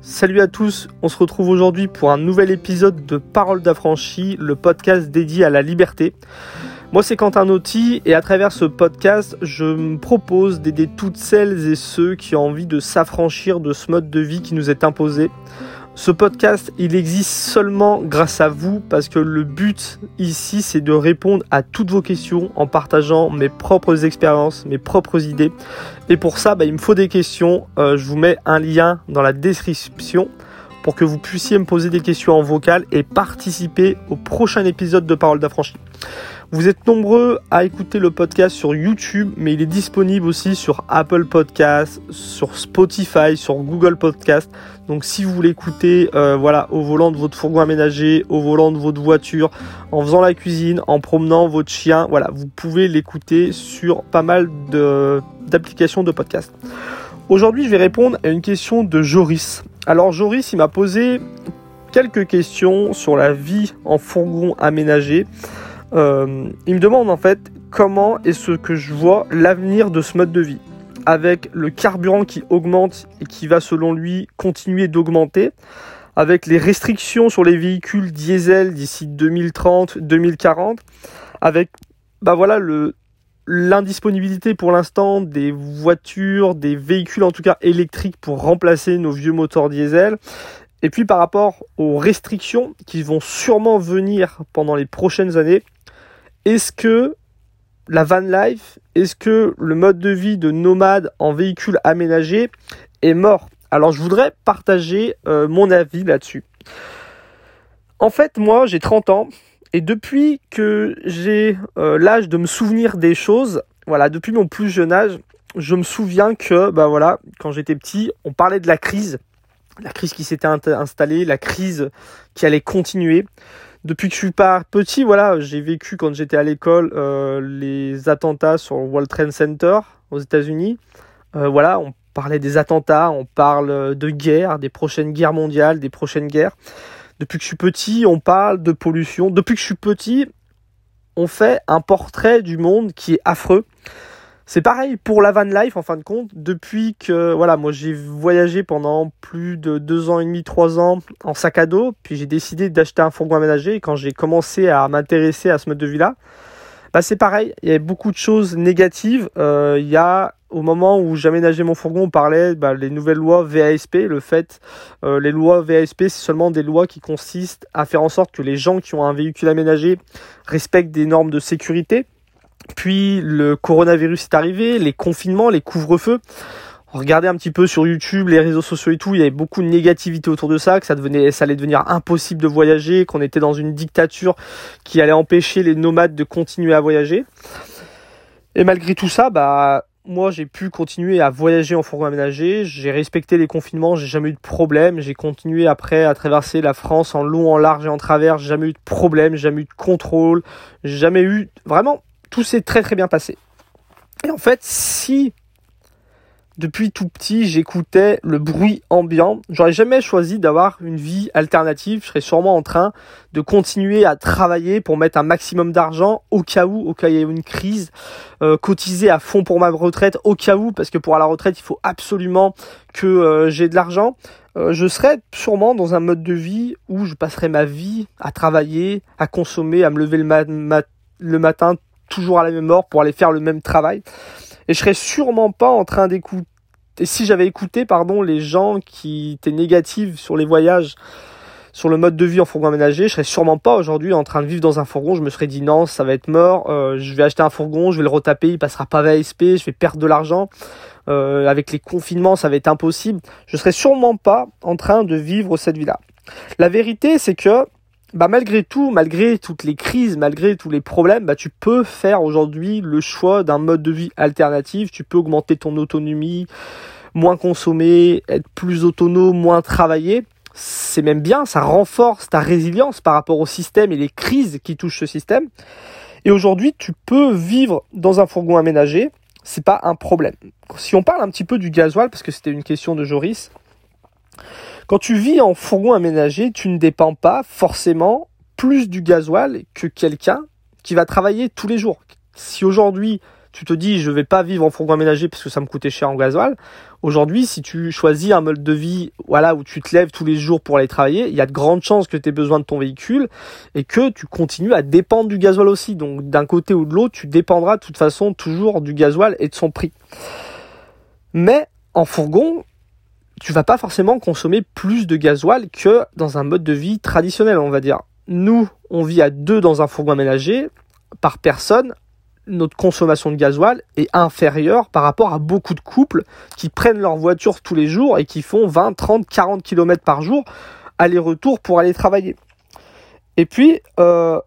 Salut à tous, on se retrouve aujourd'hui pour un nouvel épisode de Parole d'affranchi, le podcast dédié à la liberté. Moi c'est Quentin Nauti et à travers ce podcast je me propose d'aider toutes celles et ceux qui ont envie de s'affranchir de ce mode de vie qui nous est imposé. Ce podcast, il existe seulement grâce à vous parce que le but ici, c'est de répondre à toutes vos questions en partageant mes propres expériences, mes propres idées. Et pour ça, bah, il me faut des questions. Euh, je vous mets un lien dans la description pour que vous puissiez me poser des questions en vocal et participer au prochain épisode de Parole d'affranchi. Vous êtes nombreux à écouter le podcast sur YouTube, mais il est disponible aussi sur Apple Podcast, sur Spotify, sur Google Podcast. Donc si vous voulez écouter euh, voilà, au volant de votre fourgon aménagé, au volant de votre voiture, en faisant la cuisine, en promenant votre chien, voilà, vous pouvez l'écouter sur pas mal d'applications de, de podcast. Aujourd'hui, je vais répondre à une question de Joris. Alors Joris, il m'a posé quelques questions sur la vie en fourgon aménagé. Euh, il me demande en fait comment est-ce que je vois l'avenir de ce mode de vie avec le carburant qui augmente et qui va selon lui continuer d'augmenter, avec les restrictions sur les véhicules diesel d'ici 2030-2040, avec bah voilà l'indisponibilité pour l'instant des voitures, des véhicules en tout cas électriques pour remplacer nos vieux moteurs diesel. Et puis par rapport aux restrictions qui vont sûrement venir pendant les prochaines années, est-ce que la van life, est-ce que le mode de vie de nomade en véhicule aménagé est mort? Alors je voudrais partager euh, mon avis là-dessus. En fait, moi j'ai 30 ans et depuis que j'ai euh, l'âge de me souvenir des choses, voilà, depuis mon plus jeune âge, je me souviens que bah voilà, quand j'étais petit, on parlait de la crise, la crise qui s'était installée, la crise qui allait continuer depuis que je suis pas petit, voilà, j'ai vécu quand j'étais à l'école euh, les attentats sur le World Trade Center aux États-Unis. Euh, voilà, on parlait des attentats, on parle de guerre, des prochaines guerres mondiales, des prochaines guerres. Depuis que je suis petit, on parle de pollution. Depuis que je suis petit, on fait un portrait du monde qui est affreux. C'est pareil pour la van life en fin de compte. Depuis que voilà, moi j'ai voyagé pendant plus de deux ans et demi, trois ans en sac à dos, puis j'ai décidé d'acheter un fourgon aménagé. Quand j'ai commencé à m'intéresser à ce mode de vie là, bah c'est pareil. Il y a beaucoup de choses négatives. Euh, il y a au moment où j'aménageais mon fourgon, on parlait bah, les nouvelles lois VASP. Le fait, euh, les lois VASP, c'est seulement des lois qui consistent à faire en sorte que les gens qui ont un véhicule aménagé respectent des normes de sécurité. Puis le coronavirus est arrivé, les confinements, les couvre-feux. Regardez un petit peu sur YouTube, les réseaux sociaux et tout, il y avait beaucoup de négativité autour de ça, que ça devenait, allait devenir impossible de voyager, qu'on était dans une dictature qui allait empêcher les nomades de continuer à voyager. Et malgré tout ça, bah, moi j'ai pu continuer à voyager en fourgon aménagé, j'ai respecté les confinements, j'ai jamais eu de problème, j'ai continué après à traverser la France en long, en large et en travers, j'ai jamais eu de problème, jamais eu de contrôle, jamais eu vraiment tout s'est très très bien passé. Et en fait, si depuis tout petit j'écoutais le bruit ambiant, j'aurais jamais choisi d'avoir une vie alternative. Je serais sûrement en train de continuer à travailler pour mettre un maximum d'argent au cas où, au cas où il y a une crise, euh, cotiser à fond pour ma retraite au cas où, parce que pour la retraite il faut absolument que euh, j'ai de l'argent. Euh, je serais sûrement dans un mode de vie où je passerais ma vie à travailler, à consommer, à me lever le, le matin toujours à la même heure pour aller faire le même travail. Et je serais sûrement pas en train d'écouter, si j'avais écouté, pardon, les gens qui étaient négatifs sur les voyages, sur le mode de vie en fourgon aménagé, je serais sûrement pas aujourd'hui en train de vivre dans un fourgon. Je me serais dit non, ça va être mort. Euh, je vais acheter un fourgon, je vais le retaper, il passera pas VSP, je vais perdre de l'argent. Euh, avec les confinements, ça va être impossible. Je serais sûrement pas en train de vivre cette vie-là. La vérité, c'est que bah malgré tout, malgré toutes les crises, malgré tous les problèmes, bah tu peux faire aujourd'hui le choix d'un mode de vie alternatif. Tu peux augmenter ton autonomie, moins consommer, être plus autonome, moins travailler. C'est même bien, ça renforce ta résilience par rapport au système et les crises qui touchent ce système. Et aujourd'hui, tu peux vivre dans un fourgon aménagé, c'est pas un problème. Si on parle un petit peu du gasoil, parce que c'était une question de Joris, quand tu vis en fourgon aménagé, tu ne dépends pas forcément plus du gasoil que quelqu'un qui va travailler tous les jours. Si aujourd'hui tu te dis je vais pas vivre en fourgon aménagé parce que ça me coûtait cher en gasoil. Aujourd'hui, si tu choisis un mode de vie voilà où tu te lèves tous les jours pour aller travailler, il y a de grandes chances que tu aies besoin de ton véhicule et que tu continues à dépendre du gasoil aussi. Donc d'un côté ou de l'autre, tu dépendras de toute façon toujours du gasoil et de son prix. Mais en fourgon, tu vas pas forcément consommer plus de gasoil que dans un mode de vie traditionnel, on va dire. Nous, on vit à deux dans un fourgon aménagé par personne. Notre consommation de gasoil est inférieure par rapport à beaucoup de couples qui prennent leur voiture tous les jours et qui font 20, 30, 40 km par jour aller-retour pour aller travailler. Et puis, euh,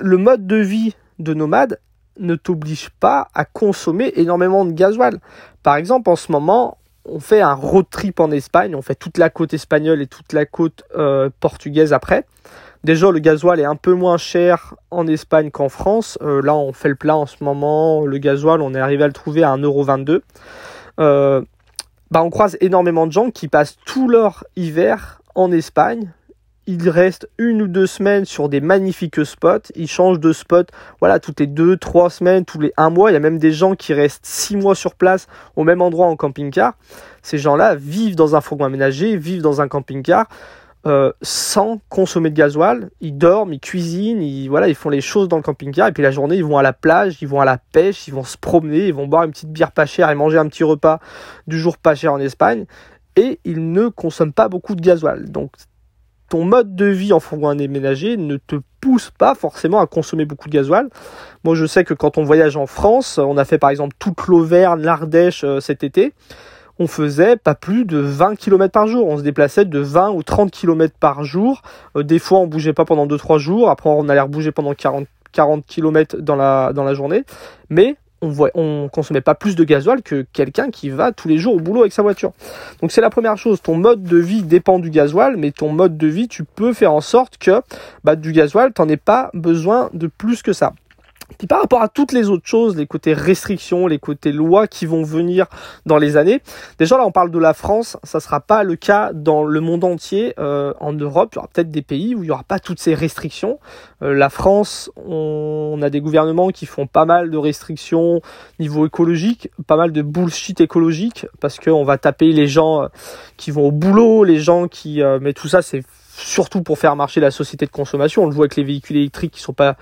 le mode de vie de nomade ne t'oblige pas à consommer énormément de gasoil. Par exemple, en ce moment, on fait un road trip en Espagne, on fait toute la côte espagnole et toute la côte euh, portugaise après. Déjà, le gasoil est un peu moins cher en Espagne qu'en France. Euh, là, on fait le plat en ce moment. Le gasoil, on est arrivé à le trouver à 1,22€. Euh, bah, on croise énormément de gens qui passent tout leur hiver en Espagne il reste une ou deux semaines sur des magnifiques spots. Ils changent de spot, voilà, toutes les deux, trois semaines, tous les un mois. Il y a même des gens qui restent six mois sur place au même endroit en camping-car. Ces gens-là vivent dans un fourgon aménagé, vivent dans un camping-car. Euh, sans consommer de gasoil, ils dorment, ils cuisinent, ils, voilà, ils font les choses dans le camping-car et puis la journée ils vont à la plage, ils vont à la pêche, ils vont se promener, ils vont boire une petite bière pas chère et manger un petit repas du jour pas cher en Espagne et ils ne consomment pas beaucoup de gasoil. Donc ton mode de vie en fourgon aménagé ne te pousse pas forcément à consommer beaucoup de gasoil. Moi, je sais que quand on voyage en France, on a fait par exemple toute l'Auvergne, l'Ardèche euh, cet été, on faisait pas plus de 20 km par jour. On se déplaçait de 20 ou 30 km par jour. Euh, des fois, on bougeait pas pendant 2-3 jours. Après, on allait rebouger pendant 40, 40 km dans la journée. Mais on on consommait pas plus de gasoil que quelqu'un qui va tous les jours au boulot avec sa voiture. Donc c'est la première chose. Ton mode de vie dépend du gasoil, mais ton mode de vie, tu peux faire en sorte que bah, du gasoil, t'en aies pas besoin de plus que ça. Puis par rapport à toutes les autres choses, les côtés restrictions, les côtés lois qui vont venir dans les années, déjà là on parle de la France, ça sera pas le cas dans le monde entier. Euh, en Europe, il y aura peut-être des pays où il y aura pas toutes ces restrictions. Euh, la France, on, a des gouvernements qui font pas mal de restrictions niveau écologique, pas mal de bullshit écologique, parce qu'on va taper les gens euh, qui vont au boulot, les gens qui... mais tout ça c'est surtout pour faire marcher la société de consommation. On le voit avec les véhicules électriques qui sont pas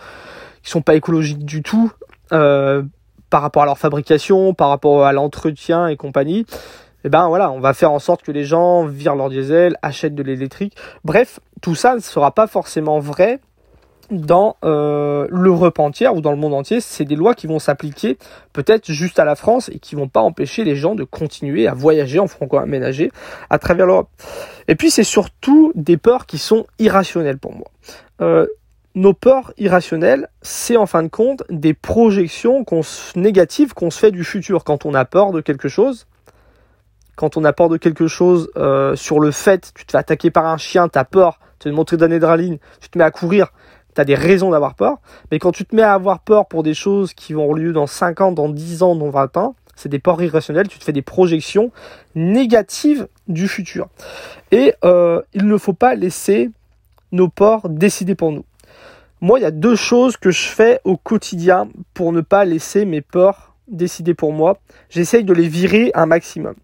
qui sont pas écologiques du tout euh, par rapport à leur fabrication, par rapport à l'entretien et compagnie. Et eh ben voilà, on va faire en sorte que les gens virent leur diesel, achètent de l'électrique. Bref, tout ça ne sera pas forcément vrai dans euh, l'Europe entière ou dans le monde entier. C'est des lois qui vont s'appliquer peut-être juste à la France et qui vont pas empêcher les gens de continuer à voyager en franco-aménagé à travers l'Europe. Et puis c'est surtout des peurs qui sont irrationnelles pour moi. Euh, nos peurs irrationnelles, c'est en fin de compte des projections négatives qu'on se fait du futur. Quand on a peur de quelque chose, quand on a peur de quelque chose euh, sur le fait, tu te fais attaquer par un chien, tu as peur, tu as une montée d'adrénaline, tu te mets à courir, tu as des raisons d'avoir peur. Mais quand tu te mets à avoir peur pour des choses qui vont avoir lieu dans 5 ans, dans 10 ans, dans 20 ans, c'est des peurs irrationnelles, tu te fais des projections négatives du futur. Et euh, il ne faut pas laisser nos peurs décider pour nous. Moi, il y a deux choses que je fais au quotidien pour ne pas laisser mes peurs décider pour moi. J'essaye de les virer un maximum.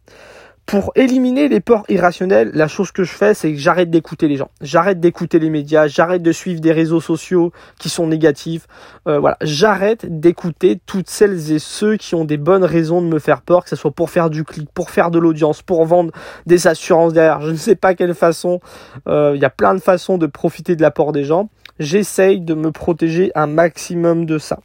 Pour éliminer les peurs irrationnelles, la chose que je fais, c'est que j'arrête d'écouter les gens. J'arrête d'écouter les médias, j'arrête de suivre des réseaux sociaux qui sont négatifs. Euh, voilà, j'arrête d'écouter toutes celles et ceux qui ont des bonnes raisons de me faire peur, que ce soit pour faire du clic, pour faire de l'audience, pour vendre des assurances derrière. Je ne sais pas quelle façon. Euh, il y a plein de façons de profiter de l'apport des gens j'essaye de me protéger un maximum de ça.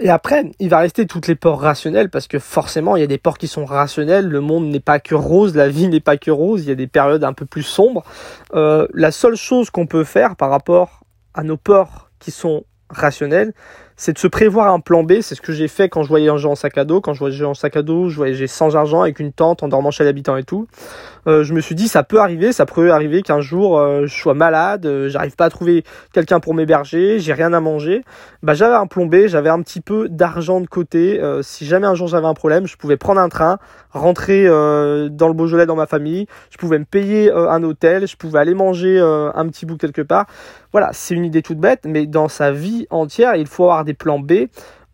Et après, il va rester toutes les peurs rationnelles parce que forcément, il y a des peurs qui sont rationnelles. Le monde n'est pas que rose, la vie n'est pas que rose. Il y a des périodes un peu plus sombres. Euh, la seule chose qu'on peut faire par rapport à nos peurs qui sont rationnelles, c'est de se prévoir un plan B. C'est ce que j'ai fait quand je voyageais en sac à dos. Quand je voyageais en sac à dos, je voyageais sans argent avec une tente en dormant chez l'habitant et tout. Euh, je me suis dit ça peut arriver, ça peut arriver qu'un jour euh, je sois malade, euh, j'arrive pas à trouver quelqu'un pour m'héberger, j'ai rien à manger. Bah j'avais un plan B, j'avais un petit peu d'argent de côté. si jamais un jour j'avais un problème, je pouvais prendre un train, rentrer dans le Beaujolais dans ma famille, je pouvais me payer un hôtel, je pouvais aller manger un petit bout quelque part. Voilà, c'est une idée toute bête, mais dans sa vie entière, il faut avoir des des plans B.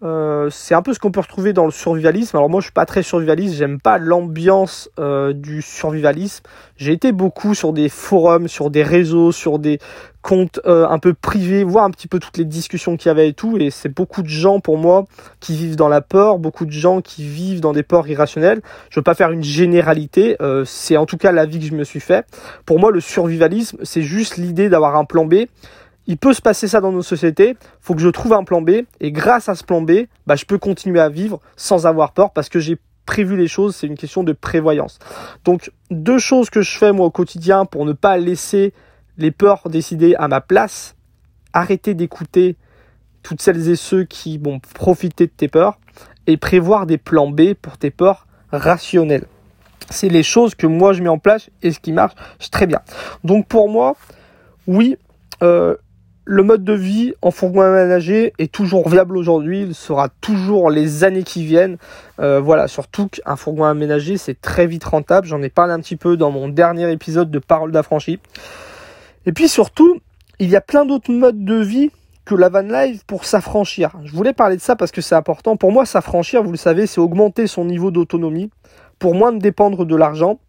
Euh, c'est un peu ce qu'on peut retrouver dans le survivalisme. Alors moi je suis pas très survivaliste, j'aime pas l'ambiance euh, du survivalisme. J'ai été beaucoup sur des forums, sur des réseaux, sur des comptes euh, un peu privés, voir un petit peu toutes les discussions qu'il y avait et tout. Et c'est beaucoup de gens pour moi qui vivent dans la peur, beaucoup de gens qui vivent dans des peurs irrationnelles. Je veux pas faire une généralité, c'est en tout cas la vie que je me suis fait. Pour moi le survivalisme c'est juste l'idée d'avoir un plan B il peut se passer ça dans nos sociétés, faut que je trouve un plan B, et grâce à ce plan B, bah, je peux continuer à vivre sans avoir peur parce que j'ai prévu les choses, c'est une question de prévoyance. Donc deux choses que je fais moi au quotidien pour ne pas laisser les peurs décider à ma place, arrêter d'écouter toutes celles et ceux qui vont profiter de tes peurs, et prévoir des plans B pour tes peurs rationnelles. C'est les choses que moi je mets en place et ce qui marche très bien. Donc pour moi, oui, euh, le mode de vie en fourgon aménagé est toujours viable aujourd'hui, il sera toujours les années qui viennent. Euh, voilà, surtout qu'un fourgon aménagé, c'est très vite rentable. J'en ai parlé un petit peu dans mon dernier épisode de Parole d'affranchi. Et puis surtout, il y a plein d'autres modes de vie que la van life pour s'affranchir. Je voulais parler de ça parce que c'est important. Pour moi, s'affranchir, vous le savez, c'est augmenter son niveau d'autonomie pour moins dépendre de l'argent,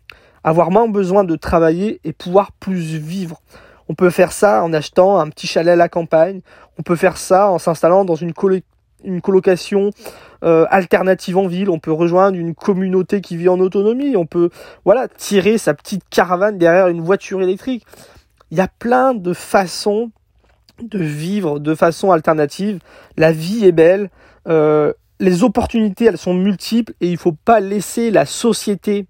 avoir moins besoin de travailler et pouvoir plus vivre. On peut faire ça en achetant un petit chalet à la campagne. On peut faire ça en s'installant dans une, une colocation euh, alternative en ville. On peut rejoindre une communauté qui vit en autonomie. On peut voilà tirer sa petite caravane derrière une voiture électrique. Il y a plein de façons de vivre de façon alternative. La vie est belle. Euh, les opportunités, elles sont multiples et il ne faut pas laisser la société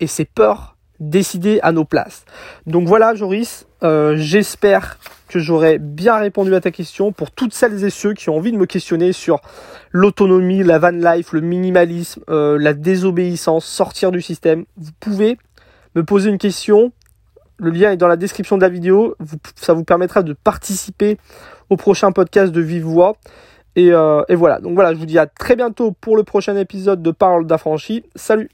et ses peurs décider à nos places. Donc voilà, Joris, euh, j'espère que j'aurai bien répondu à ta question pour toutes celles et ceux qui ont envie de me questionner sur l'autonomie, la van life, le minimalisme, euh, la désobéissance, sortir du système. Vous pouvez me poser une question. Le lien est dans la description de la vidéo. ça vous permettra de participer au prochain podcast de Vive Voix. Et, euh, et voilà. Donc voilà, je vous dis à très bientôt pour le prochain épisode de Parole d'affranchi. Salut